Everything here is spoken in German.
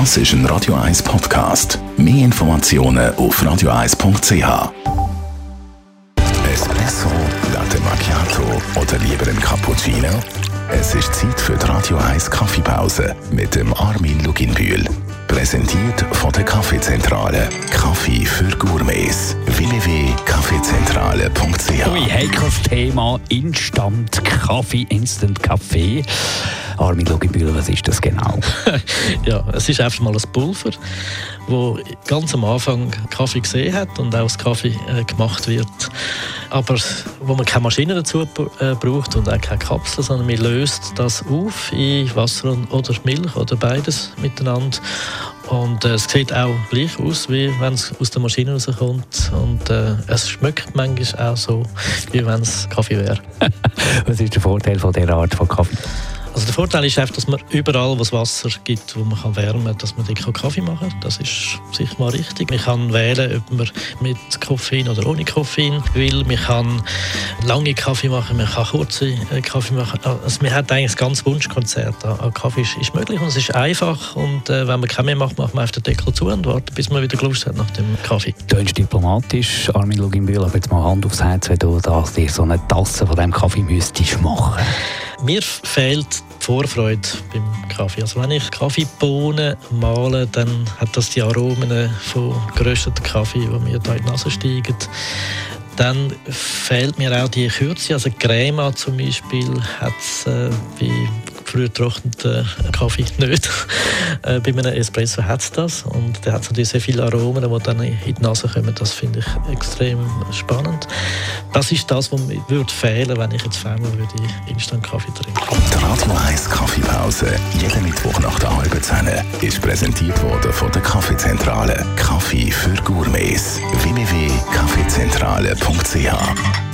Das ist ein Radio 1 Podcast. Mehr Informationen auf radio1.ch. Espresso, Latte Macchiato oder lieber ein Cappuccino? Es ist Zeit für die Radio 1 Kaffeepause mit dem Armin Luginbühl. Präsentiert von der Kaffeezentrale. Kaffee für Gourmets. www.kaffeezentrale.ch Ui, heikles Thema, Instant Kaffee, Instant Kaffee. Armin Luginbühl, was ist das genau? ja, es ist einfach mal ein Pulver, wo ganz am Anfang Kaffee gesehen hat und auch aus Kaffee äh, gemacht wird. Aber wo man keine Maschine dazu äh, braucht und auch keine Kapsel, sondern man löst das auf in Wasser oder Milch oder beides miteinander. Und äh, es sieht auch gleich aus, wie wenn es aus der Maschine rauskommt. Und äh, es schmeckt manchmal auch so, wie wenn es Kaffee wäre. was ist der Vorteil von dieser Art von Kaffee? Also der Vorteil ist einfach, dass man überall, wo es Wasser gibt, wo man kann wärmen kann, dass man dort Kaffee machen kann. Das ist sicher mal richtig. Man kann wählen, ob man mit Koffein oder ohne Koffein will. Man kann lange Kaffee machen, man kann kurze äh, Kaffee machen. Also man hat eigentlich ein ganz Wunschkonzert an Kaffee ist, ist möglich und es ist einfach. Und äh, wenn man keinen mehr macht, macht man auf den Deckel zu und wartet, bis man wieder Lust hat nach dem Kaffee. Du bist diplomatisch, Armin Luginbühl, aber jetzt mal Hand aufs Herz, wenn du dir so eine Tasse von diesem Kaffee müsstest machen mir fehlt Vorfreude beim Kaffee. Also wenn ich Kaffeebohnen male, dann hat das die Aromen von geröstetem Kaffee, die mir da in die Nase steigen. Dann fehlt mir auch die Kürze, also Crema zum Beispiel hat es äh, bei früh getrockneten Kaffee nicht. äh, bei einem Espresso hat es das und der hat natürlich sehr viele Aromen, die dann in die Nase kommen. Das finde ich extrem spannend. Das ist das, was mir würde fehlen wenn ich jetzt fände, würde ich Instant-Kaffee trinken. Die Radio 1 Kaffeepause, jeden Mittwoch nach der halben Zehn, ist präsentiert worden von der Kaffeezentrale. Kaffee für Gourmets. www.kaffeezentrale.ch